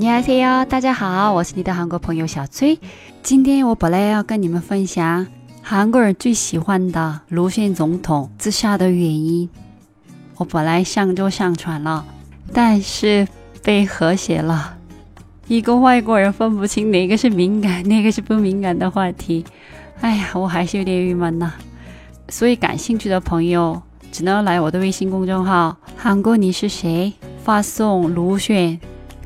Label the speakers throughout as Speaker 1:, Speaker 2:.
Speaker 1: 你好，谢哟，大家好，我是你的韩国朋友小崔。今天我本来要跟你们分享韩国人最喜欢的卢迅总统自杀的原因。我本来上周上传了，但是被和谐了。一个外国人分不清哪个是敏感，哪个是不敏感的话题。哎呀，我还是有点郁闷呢。所以感兴趣的朋友只能来我的微信公众号“韩国你是谁”发送卢迅。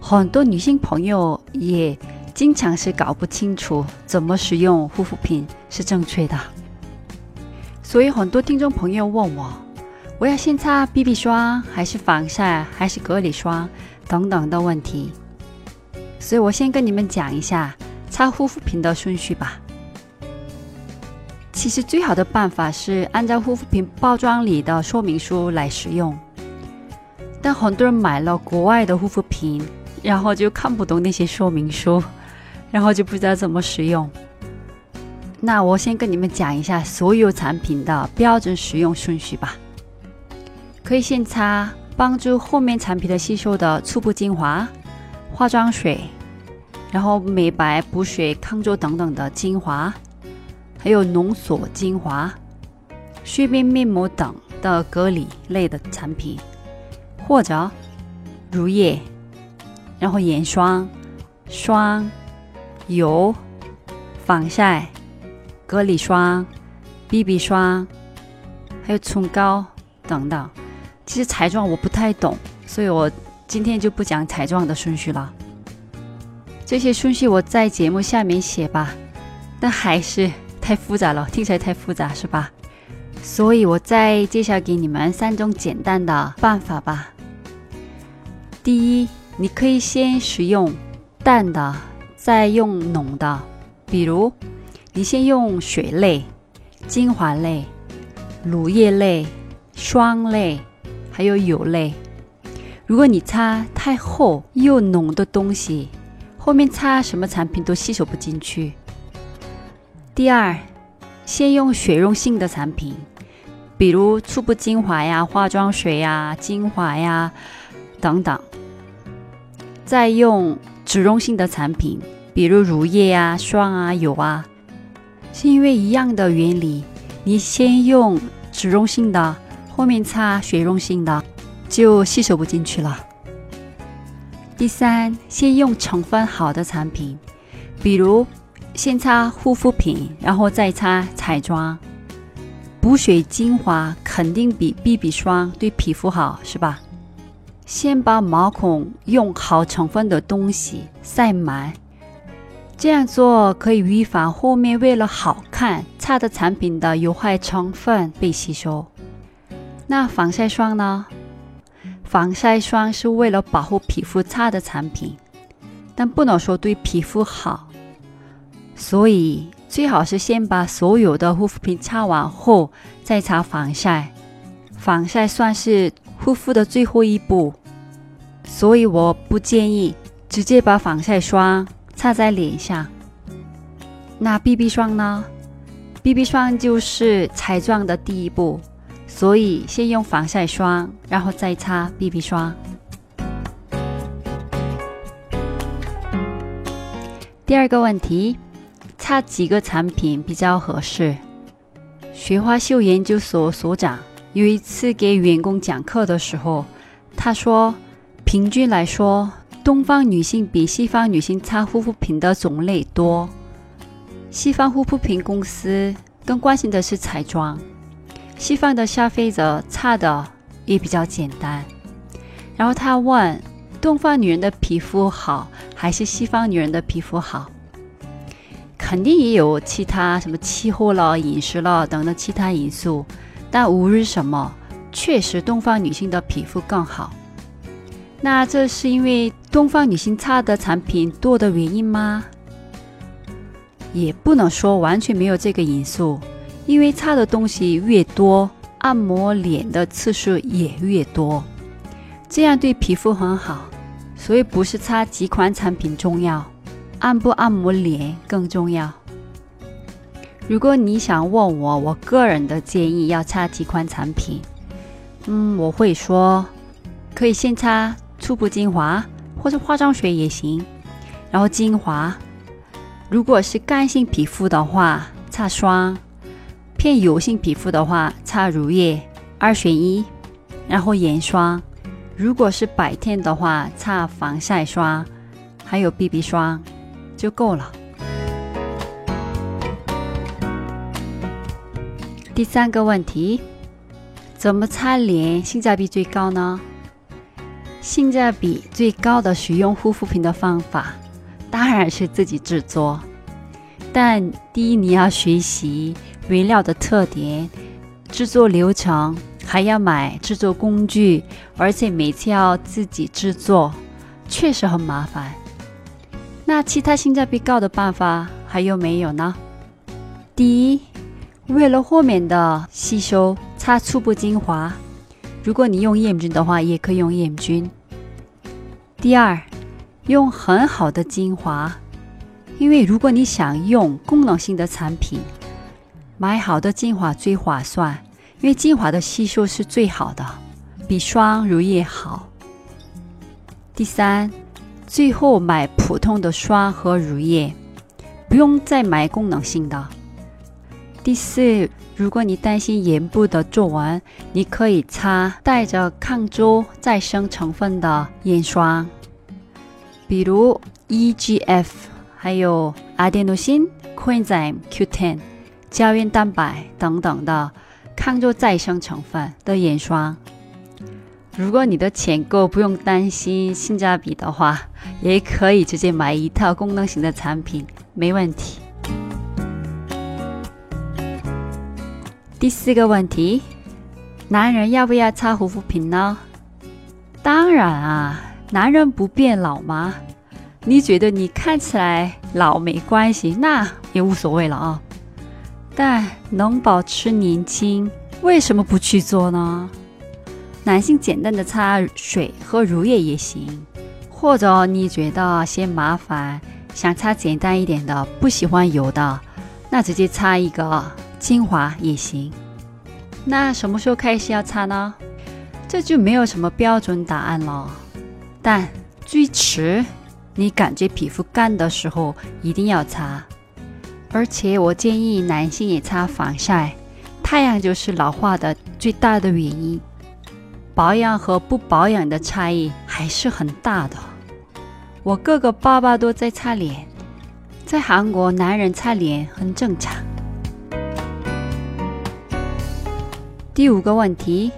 Speaker 1: 很多女性朋友也经常是搞不清楚怎么使用护肤品是正确的，所以很多听众朋友问我，我要先擦 BB 霜还是防晒还是隔离霜等等的问题，所以我先跟你们讲一下擦护肤品的顺序吧。其实最好的办法是按照护肤品包装里的说明书来使用。但很多人买了国外的护肤品，然后就看不懂那些说明书，然后就不知道怎么使用。那我先跟你们讲一下所有产品的标准使用顺序吧。可以先擦帮助后面产品的吸收的初步精华、化妆水，然后美白、补水、抗皱等等的精华，还有浓缩精华、睡眠面膜等的隔离类的产品。或者乳液，然后眼霜、霜、油、防晒、隔离霜、BB 霜，还有唇膏等等。其实彩妆我不太懂，所以我今天就不讲彩妆的顺序了。这些顺序我在节目下面写吧，但还是太复杂了，听起来太复杂是吧？所以我再介绍给你们三种简单的办法吧。第一，你可以先使用淡的，再用浓的。比如，你先用水类、精华类、乳液类、霜类，还有油类。如果你擦太厚又浓的东西，后面擦什么产品都吸收不进去。第二，先用水溶性的产品，比如初步精华呀、化妆水呀、精华呀等等。再用脂溶性的产品，比如乳液啊、霜啊、油啊，是因为一样的原理。你先用脂溶性的，后面擦水溶性的，就吸收不进去了。第三，先用成分好的产品，比如先擦护肤品，然后再擦彩妆。补水精华肯定比 BB 霜对皮肤好，是吧？先把毛孔用好成分的东西塞满，这样做可以预防后面为了好看擦的产品的有害成分被吸收。那防晒霜呢？防晒霜是为了保护皮肤擦的产品，但不能说对皮肤好，所以最好是先把所有的护肤品擦完后再擦防晒。防晒算是护肤的最后一步。所以我不建议直接把防晒霜擦在脸上。那 BB 霜呢？BB 霜就是彩妆的第一步，所以先用防晒霜，然后再擦 BB 霜。第二个问题，擦几个产品比较合适？雪花秀研究所所长有一次给员工讲课的时候，他说。平均来说，东方女性比西方女性擦护肤品的种类多。西方护肤品公司更关心的是彩妆，西方的消费者擦的也比较简单。然后他问：东方女人的皮肤好还是西方女人的皮肤好？肯定也有其他什么气候了、饮食了等等其他因素，但无论什么，确实东方女性的皮肤更好。那这是因为东方女性擦的产品多的原因吗？也不能说完全没有这个因素，因为擦的东西越多，按摩脸的次数也越多，这样对皮肤很好。所以不是擦几款产品重要，按不按摩脸更重要。如果你想问我，我个人的建议要擦几款产品，嗯，我会说可以先擦初步精华或者化妆水也行，然后精华。如果是干性皮肤的话，擦霜；偏油性皮肤的话，擦乳液，二选一，然后眼霜。如果是白天的话，擦防晒霜，还有 BB 霜就够了。第三个问题，怎么擦脸性价比最高呢？性价比最高的使用护肤品的方法，当然是自己制作。但第一，你要学习原料的特点、制作流程。还要买制作工具，而且每次要自己制作，确实很麻烦。那其他性价比高的办法还有没有呢？第一，为了后面的吸收，擦初步精华。如果你用燕菌的话，也可以用燕菌。第二，用很好的精华，因为如果你想用功能性的产品，买好的精华最划算。因为精华的吸收是最好的，比霜乳液好。第三，最后买普通的霜和乳液，不用再买功能性的。第四，如果你担心眼部的皱纹，你可以擦带着抗皱再生成分的眼霜，比如 EGF，还有阿典诺辛、coenzyme Q10、胶原蛋白等等的。抗皱再生成分的眼霜，如果你的钱够，不用担心性价比的话，也可以直接买一套功能型的产品，没问题。第四个问题，男人要不要擦护肤品呢？当然啊，男人不变老吗？你觉得你看起来老没关系，那也无所谓了啊。但能保持年轻，为什么不去做呢？男性简单的擦水和乳液也行，或者你觉得嫌麻烦，想擦简单一点的，不喜欢油的，那直接擦一个精华也行。那什么时候开始要擦呢？这就没有什么标准答案了。但最迟你感觉皮肤干的时候，一定要擦。而且我建议男性也擦防晒，太阳就是老化的最大的原因。保养和不保养的差异还是很大的。我哥哥爸爸都在擦脸，在韩国男人擦脸很正常。第五个问题，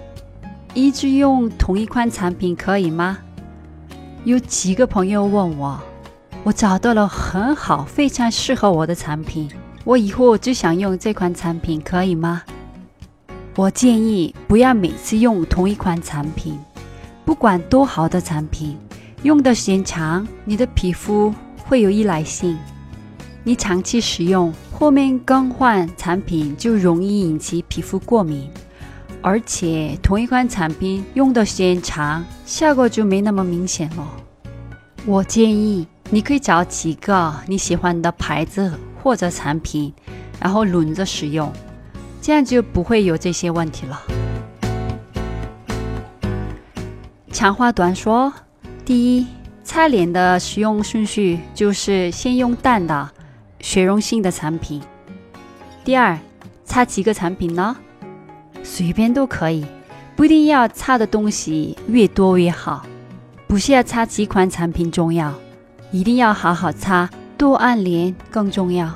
Speaker 1: 一直用同一款产品可以吗？有几个朋友问我。我找到了很好、非常适合我的产品，我以后就想用这款产品，可以吗？我建议不要每次用同一款产品，不管多好的产品，用的时间长，你的皮肤会有依赖性，你长期使用，后面更换产品就容易引起皮肤过敏，而且同一款产品用的时间长，效果就没那么明显了。我建议。你可以找几个你喜欢的牌子或者产品，然后轮着使用，这样就不会有这些问题了。长话短说，第一，擦脸的使用顺序就是先用淡的、水溶性的产品。第二，擦几个产品呢？随便都可以，不一定要擦的东西越多越好，不是要擦几款产品重要。一定要好好擦，多按脸更重要。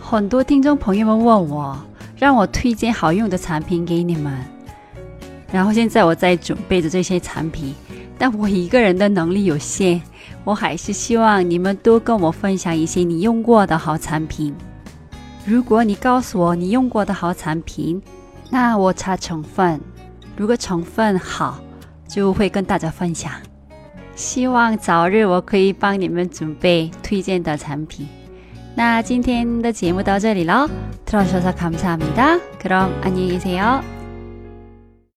Speaker 1: 很多听众朋友们问我，让我推荐好用的产品给你们。然后现在我在准备着这些产品，但我一个人的能力有限，我还是希望你们多跟我分享一些你用过的好产品。如果你告诉我你用过的好产品，那我查成分，如果成分好。 就会跟大家分享。希望早日我可以帮你们准备推荐的产品。那今天的节目到这里了，들어주셔서감사합니다그럼안녕히계세요